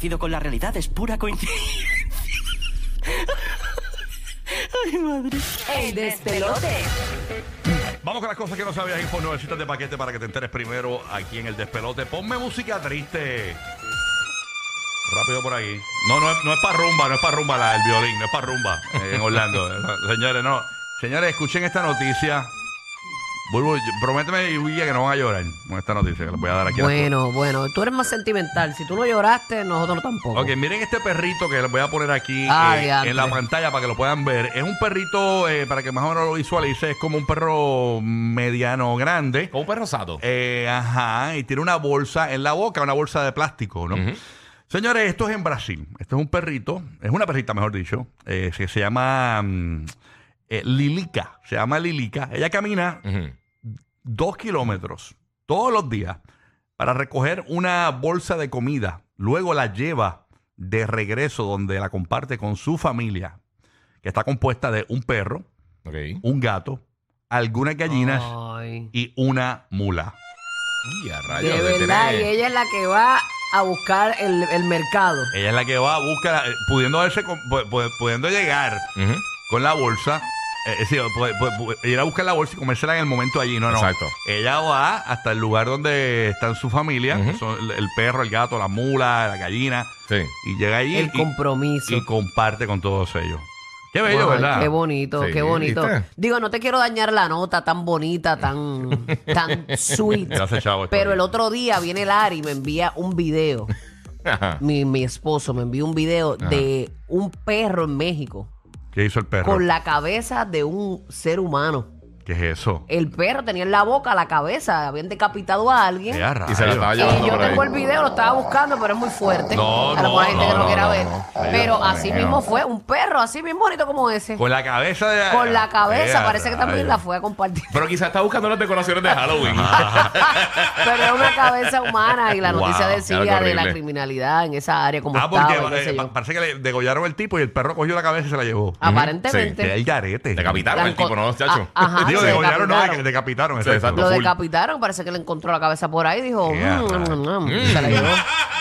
Parecido con la realidad es pura coincidencia. Ay, madre. El despelote. Vamos con las cosas que no sabías, info nuevecitas de paquete para que te enteres primero aquí en el despelote. Ponme música triste. Rápido por ahí. No, no es, no es para rumba, no es para rumba la, el violín, no es para rumba eh, en Orlando. Señores, no. Señores, escuchen esta noticia. Bulbo, prométeme, Guilla, que no van a llorar con esta noticia que les voy a dar aquí. a las Bueno, bueno, tú eres más sentimental. Si tú no lloraste, nosotros tampoco. Ok, miren este perrito que les voy a poner aquí Ah, eh, diantre. en la pantalla para que lo puedan ver. Es un perrito, eh, para que más o menos lo visualice, es como un perro mediano grande. Como un perro sato. Eh, ajá, y tiene una bolsa en la boca, una bolsa de plástico, ¿no? Señores, esto es en Brasil. Esto es un perrito, es una perrita, mejor dicho, eh, que se llama mm, eh, Lilica. Se llama Lilica. Ella camina Ujú. Dos kilómetros todos los días para recoger una bolsa de comida. Luego la lleva de regreso donde la comparte con su familia, que está compuesta de un perro, un gato, algunas gallinas Ay. y una mula. Y a rayos, De de verdad, y ella es la que va a buscar el, el mercado. Ella es la que va a buscar, eh, pudiendo, verse pudiendo llegar con la bolsa. Eh, pu- pu- ir a buscar la bolsa y comérsela en el momento allí. No, no. Exacto. Ella va hasta el lugar donde está su familia, que son el, el perro, el gato, la mula, la gallina. Sí. Y llega allí El y- compromiso. y, comparte con todos ellos. Qué bello, Ay, ¿verdad? Qué bonito, Sí, qué bonito. ¿viste? Digo, no te quiero dañar la nota tan bonita, tan, tan sweet. Gracias, chavo. Pero el otro día viene Larry y me envía un video. Ajá. Mi, mi esposo me envió un video de un perro en México ¿Qué hizo el perro? con la cabeza de un ser humano. ¿Qué es eso? El perro tenía en la boca la cabeza, habían decapitado a alguien. Y se la rayos. estaba Y llevando yo por ahí. tengo el video, lo estaba buscando, pero es muy fuerte. No, a lo mejor hay no, gente que no, no quiera no, ver. no. Pero Dios así mío. mismo fue, un perro así bien bonito como ese. Con la cabeza de. Con la cabeza, parece que también rayos. la fue a compartir. Pero quizás está buscando las decoraciones de Halloween. Pero es una cabeza humana y la Wow, noticia decía de la horrible. criminalidad en esa área como Ah, estaba, porque y qué sé eh, yo. pa- parece que le degollaron el tipo y el perro cogió la cabeza y se la llevó. Aparentemente. Que el garete. Decapitaron al tipo, ¿no, chacho? Ah, ajá, Digo, se degollaron, no, decapitaron. de- decapitaron. Sí, exacto. Lo full. decapitaron, parece que le encontró la cabeza por ahí y dijo, Qué "Mm, mm, mm", se la llevó.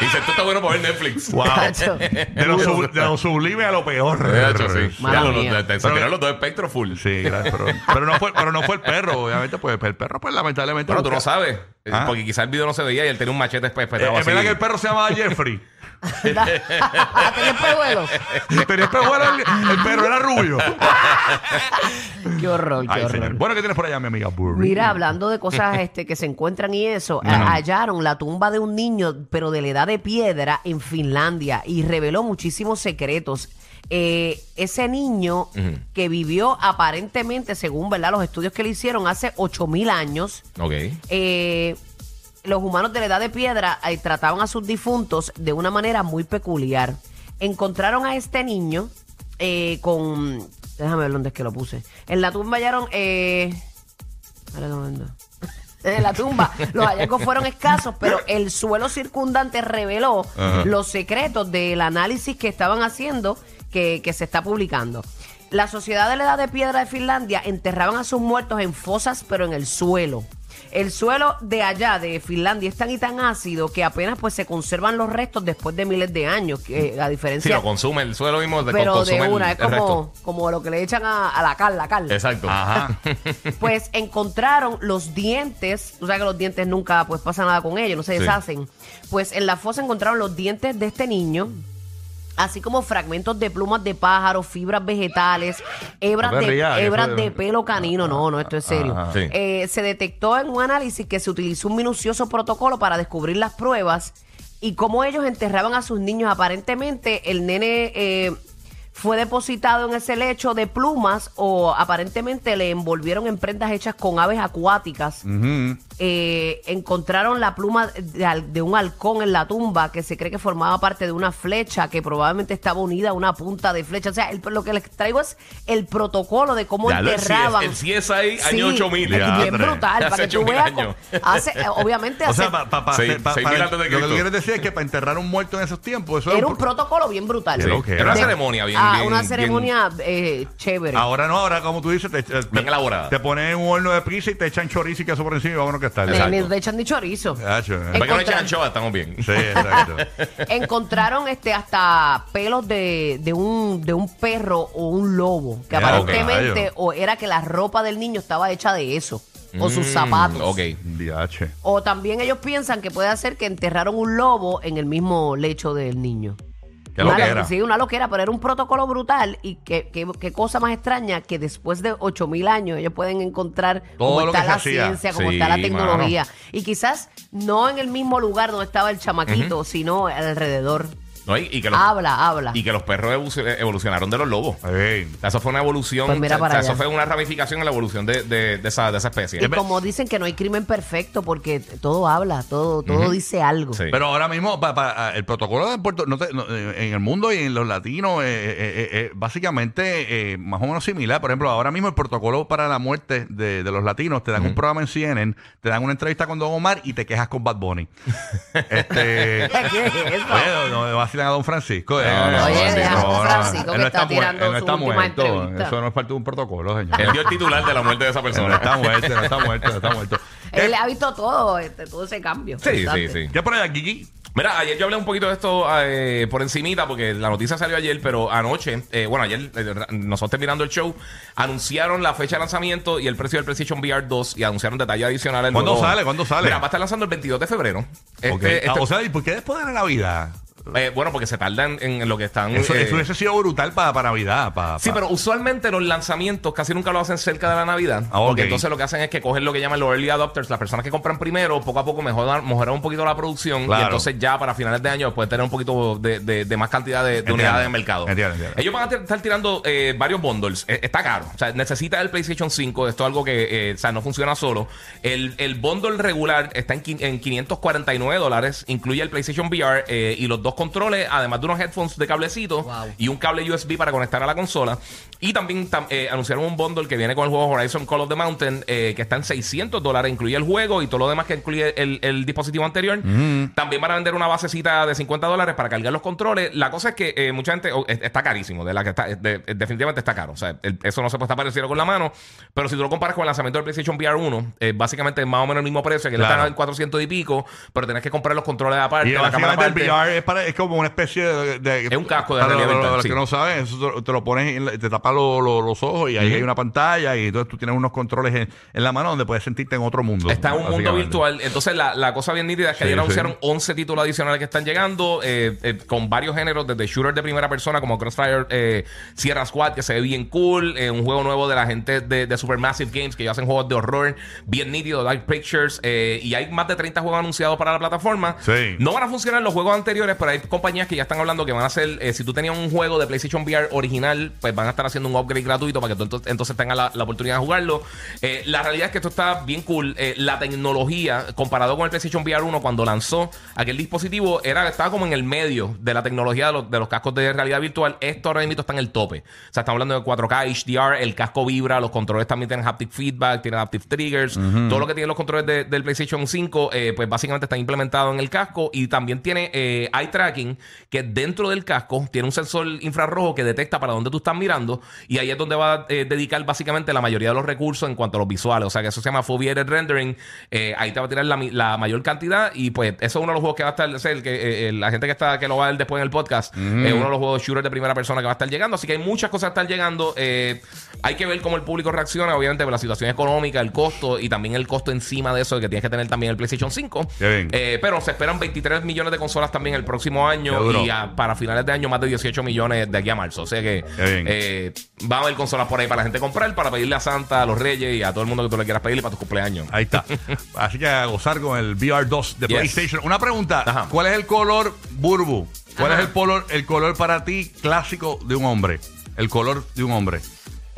Y dice, esto está bueno para ver Netflix. Wow. De lo, sub- de lo sublime a lo peor. De hecho, sí. Mala Ya, lo- mía. lo- te- se Pero- tiraron los dos espectros full. Sí, gracias, pero, pero no fue, pero no fue el perro, obviamente, pues el perro, pues lamentablemente. Bueno, tú no busca- sabes. Ah. Porque quizás el video no se veía y él tenía un machete Eh, espetado Es así. verdad que el perro se llamaba Jeffrey. Ah, ¿tenía espejuelos? Tenía espejuelo, el, el perro era rubio. Qué horror, qué Ay, horror. señor. Bueno, ¿qué tienes por allá, mi amiga Burry? Mira, hablando de cosas este, que se encuentran y eso, a- hallaron la tumba de un niño, pero de la edad de piedra, en Finlandia y reveló muchísimos secretos. Eh, ese niño que vivió aparentemente, según ¿verdad? los estudios que le hicieron hace 8000 años, Ok. eh, los humanos de la edad de piedra eh, trataban a sus difuntos de una manera muy peculiar. Encontraron a este niño con... Déjame ver dónde es que lo puse. En la tumba hallaron... Eh, momento. En la tumba los hallazgos fueron escasos, pero el suelo circundante reveló los secretos del análisis que estaban haciendo que, que se está publicando. La Sociedad de la Edad de Piedra de Finlandia enterraban a sus muertos en fosas, pero en el suelo. El suelo de allá, de Finlandia, es tan y tan ácido que apenas pues se conservan los restos después de miles de años, que, a Sí, diferencia... lo consume el suelo mismo. de- pero consume de una, es el como, como lo que le echan a, a la cal, la cal. Exacto. Ajá. Pues encontraron los dientes, o sea que los dientes nunca pues pasa nada con ellos, no se Sí. deshacen. Pues en la fosa encontraron los dientes de este niño, así como fragmentos de plumas de pájaro, fibras vegetales, hebras, No de, rías, hebras de pelo canino. No, no, esto es serio. Sí. Eh, se detectó en un análisis que se utilizó un minucioso protocolo para descubrir las pruebas y cómo ellos enterraban a sus niños. Aparentemente el nene eh, fue depositado en ese lecho de plumas o aparentemente le envolvieron en prendas hechas con aves acuáticas. Eh, encontraron la pluma de, un halcón en la tumba que se cree que formaba parte de una flecha que probablemente estaba unida a una punta de flecha. O sea, el- lo que les traigo es el protocolo de cómo Ya lo- el enterraban. El CSI Sí, año 8000. es Ya, bien brutal. Hace Para que tú 8000 veas. Hace, eh, obviamente, O hace- sea, pa- pa- pa- Seis- pa- seis para- antes de lo que tú quieres decir es que para enterrar un muerto en esos tiempos, eso era era un protocolo bien brutal. Sí. lo que Era una De- ceremonia bien. Ah, bien- una bien- ceremonia eh, chévere. Ahora no, ahora como tú dices, te, te, Bien elaborada. te ponen en un horno de pizza y te echan chorizo y queso por encima y vámonos que está. Le- Exacto. le echan ni chorizo. Eh. Para que no anchoa, estamos bien. Sí, exacto. encontraron este hasta pelos de, de un de un perro o un lobo que Ya, aparentemente ok. o era que la ropa del niño estaba hecha de eso o sus Mm, zapatos Ok. O también ellos piensan que puede ser que enterraron un lobo en el mismo lecho del niño Qué una, loquera. sí, una loquera, pero era un protocolo brutal y qué qué- qué cosa más extraña que después de 8000 años ellos pueden encontrar Todo cómo lo está que la hacía. ciencia, cómo Sí, está la tecnología y quizás no en el mismo lugar donde estaba el chamaquito, sino alrededor. No, y, y que los, Habla, habla. y que los perros evolucion- evolucionaron de los lobos. Ey. Eso fue una evolución. Pues mira o sea, para eso fue una ramificación en la evolución de, de- de esa, de esa especie. Y como dicen que no hay crimen perfecto porque todo habla, todo, todo dice algo. Sí. Pero ahora mismo, pa- pa- el protocolo de Puerto no te- no, eh, en el mundo y en los latinos, eh, eh, eh, básicamente eh, más o menos similar. Por ejemplo, ahora mismo el protocolo para la muerte de, de los latinos, te dan un programa en CNN, te dan una entrevista con Don Omar y te quejas con Bad Bunny. este, ¿Qué es eso? Oye, no, no a Don Francisco. eh, No, no, Oye, deja a no, Don no, Francisco él no está mu- tirando él no su está última muerto. entrevista. Eso no es parte de un protocolo, señor. Él dio el titular de la muerte de esa Él no persona. está muerto, no está muerto, no está muerto. Él ¿Qué, ha visto todo, este, todo ese cambio. Sí, sí, sí. ¿Qué por allá, Gigi? Mira, ayer yo hablé un poquito de esto eh, por encimita porque la noticia salió ayer, pero anoche, eh, bueno, ayer eh, nosotros terminando el show, anunciaron la fecha de lanzamiento y el precio del PlayStation VR 2 y anunciaron detalles adicionales. ¿Cuándo luego- sale? ¿Cuándo sale? Mira, va a estar lanzando el 22 de febrero. Este, Ok. este- Ah, o sea, ¿y por qué después de la Navidad? Eh, bueno, porque se tardan en, lo que están... Eso, eh, eso hubiese sido brutal para, para Navidad. Para, Sí, pero usualmente los lanzamientos casi nunca lo hacen cerca de la Navidad. Ah. Porque entonces lo que hacen es que cogen lo que llaman los early adopters, las personas que compran primero, poco a poco mejoran, mejoran un poquito la producción. Claro. Y entonces ya para finales de año pueden tener un poquito de, de- de más cantidad de, unidades en mercado. Entiendo, entiendo. Ellos van a estar tirando eh, varios bundles. Eh, está caro. O sea, necesita el PlayStation 5. Esto es algo que o sea, no funciona solo. El, el bundle regular está en, en 549 dólares. Incluye el PlayStation VR y los dos controles, además de unos headphones de cablecito Wow. y un cable USB para conectar a la consola. Y también tam- eh, anunciaron un bundle que viene con el juego Horizon Call of the Mountain, eh, que está en 600 dólares, incluye el juego y todo lo demás que incluye el, el dispositivo anterior. También van a vender una basecita de 50 dólares para cargar los controles. La cosa es que eh, mucha gente oh, es- está carísimo, de la que está, de- de- definitivamente está caro. O sea, el- eso no se puede estar parecido con la mano. Pero si tú lo comparas con el lanzamiento del PlayStation VR 1, eh, básicamente es más o menos el mismo precio, que le Claro. están en 400 y pico, pero tenés que comprar los controles aparte, Y la cámara el aparte. VR es, para- es como una especie de... de- Es un casco de para realidad los- virtual, Los sí. que no saben, eso te, te lo pones, en la- te tapa lo- lo- los ojos y ahí hay una pantalla y entonces tú tienes unos controles en, en la mano donde puedes sentirte en otro mundo. Está en un mundo básicamente. virtual. Entonces, la, la cosa bien nítida es que Sí, ayer sí. anunciaron 11 títulos adicionales que están llegando eh, eh, con varios géneros, desde shooter de primera persona como Crossfire eh, Sierra Squad, que se ve bien cool. eh, un juego nuevo de la gente de, de Supermassive Games, que ellos hacen juegos de horror bien nítidos, Dark Pictures. eh, y hay más de 30 juegos anunciados para la plataforma. Sí. No van a funcionar los juegos anteriores, pero hay compañías que ya están hablando que van a hacer, eh, si tú tenías un juego de PlayStation VR original, pues van a estar haciendo un upgrade gratuito para que tú entonces, entonces tengas la, la oportunidad de jugarlo. Eh, la realidad es que esto está bien cool. Eh, la tecnología, comparado con el PlayStation VR 1 cuando lanzó aquel dispositivo, era, estaba como en el medio de la tecnología de los, de los cascos de realidad virtual. Esto ahora mismo está en el tope. O sea, estamos hablando de 4K, HDR, el casco vibra, los controles también tienen haptic feedback, tienen haptic triggers. Todo lo que tienen los controles de- del PlayStation 5, eh, pues básicamente está implementado en el casco y también tiene eye tracking que dentro del casco tiene un sensor infrarrojo que detecta para dónde tú estás mirando y ahí es donde va a eh, dedicar básicamente la mayoría de los recursos en cuanto a los visuales. O sea que eso se llama Foveated Rendering. Eh, ahí te va a tirar la, mayor cantidad y pues eso es uno de los juegos que va a estar, es el que eh, la gente que está que lo va a ver después en el podcast, es uno de los juegos shooters de primera persona que va a estar llegando. Así que hay muchas cosas que están llegando. Hay que ver cómo el público reacciona, obviamente, por la situación económica, el costo y también el costo encima de eso de que tienes que tener también el PlayStation 5. Qué bien. Eh, pero se esperan 23 millones de consolas también el próximo Año y a- para finales de año más de 18 millones de aquí a marzo. O sea que Qué bien. eh, va a haber consolas por ahí para la gente comprar, para pedirle a Santa, a los Reyes y a todo el mundo que tú le quieras pedirle para tu cumpleaños. Ahí está. Así que a gozar con el VR2 de Yes. PlayStation. Una pregunta. Ajá. ¿Cuál es el color burbu? ¿Cuál es el color, el color para ti clásico de un hombre? El color de un hombre.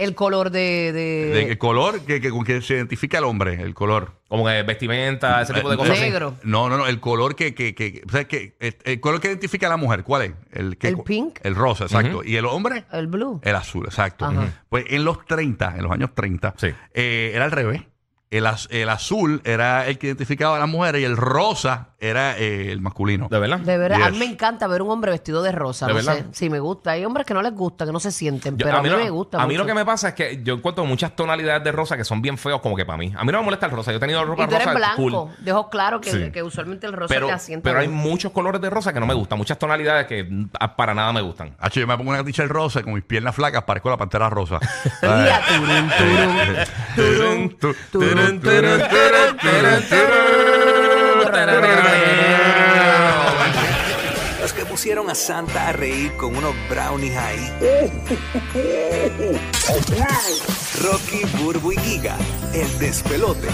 El color de. de- De- el color que, que- con que se identifica el hombre. El color. Como que vestimenta, ese tipo de cosas. así. Negro. No, no, no. El color que. que, que, o sea, que- el, el color que identifica a la mujer. ¿Cuál es? El, que- El pink. El rosa, exacto. ¿Y el hombre? El blue. El azul, exacto. Ajá. Pues en los 30, en los años 30, Sí. eh, era al revés. El, az- el azul era el que identificaba a las mujeres y el rosa era eh, el masculino. ¿De verdad? De verdad, a Yes. mí me encanta ver un hombre vestido de rosa. ¿De no verdad? sé. Sí, me gusta. Hay hombres que no les gusta, que no se sienten, Yo- pero a mí, no- me gusta. A mí lo mucho. que me pasa es que yo encuentro muchas tonalidades de rosa que son bien feos como que para mí. A mí no me molesta el rosa. Yo he tenido ropa Y tú eres rosa blanco. cool. De ojos claros, que, Sí. que usualmente el rosa Pero, te asienta. pero hay bien. muchos colores de rosa que no me gustan. Muchas tonalidades que mm, a- para nada me gustan. Hacho, yo me pongo una t-shirt rosa con mis piernas flacas, parezco la pantera rosa. Y a turun, turun. Turun, tu- Turun, turun, turun, turun, turun, Los que pusieron a Santa a reír con unos brownies ahí. Rocky, Burbu y Giga, el despelote.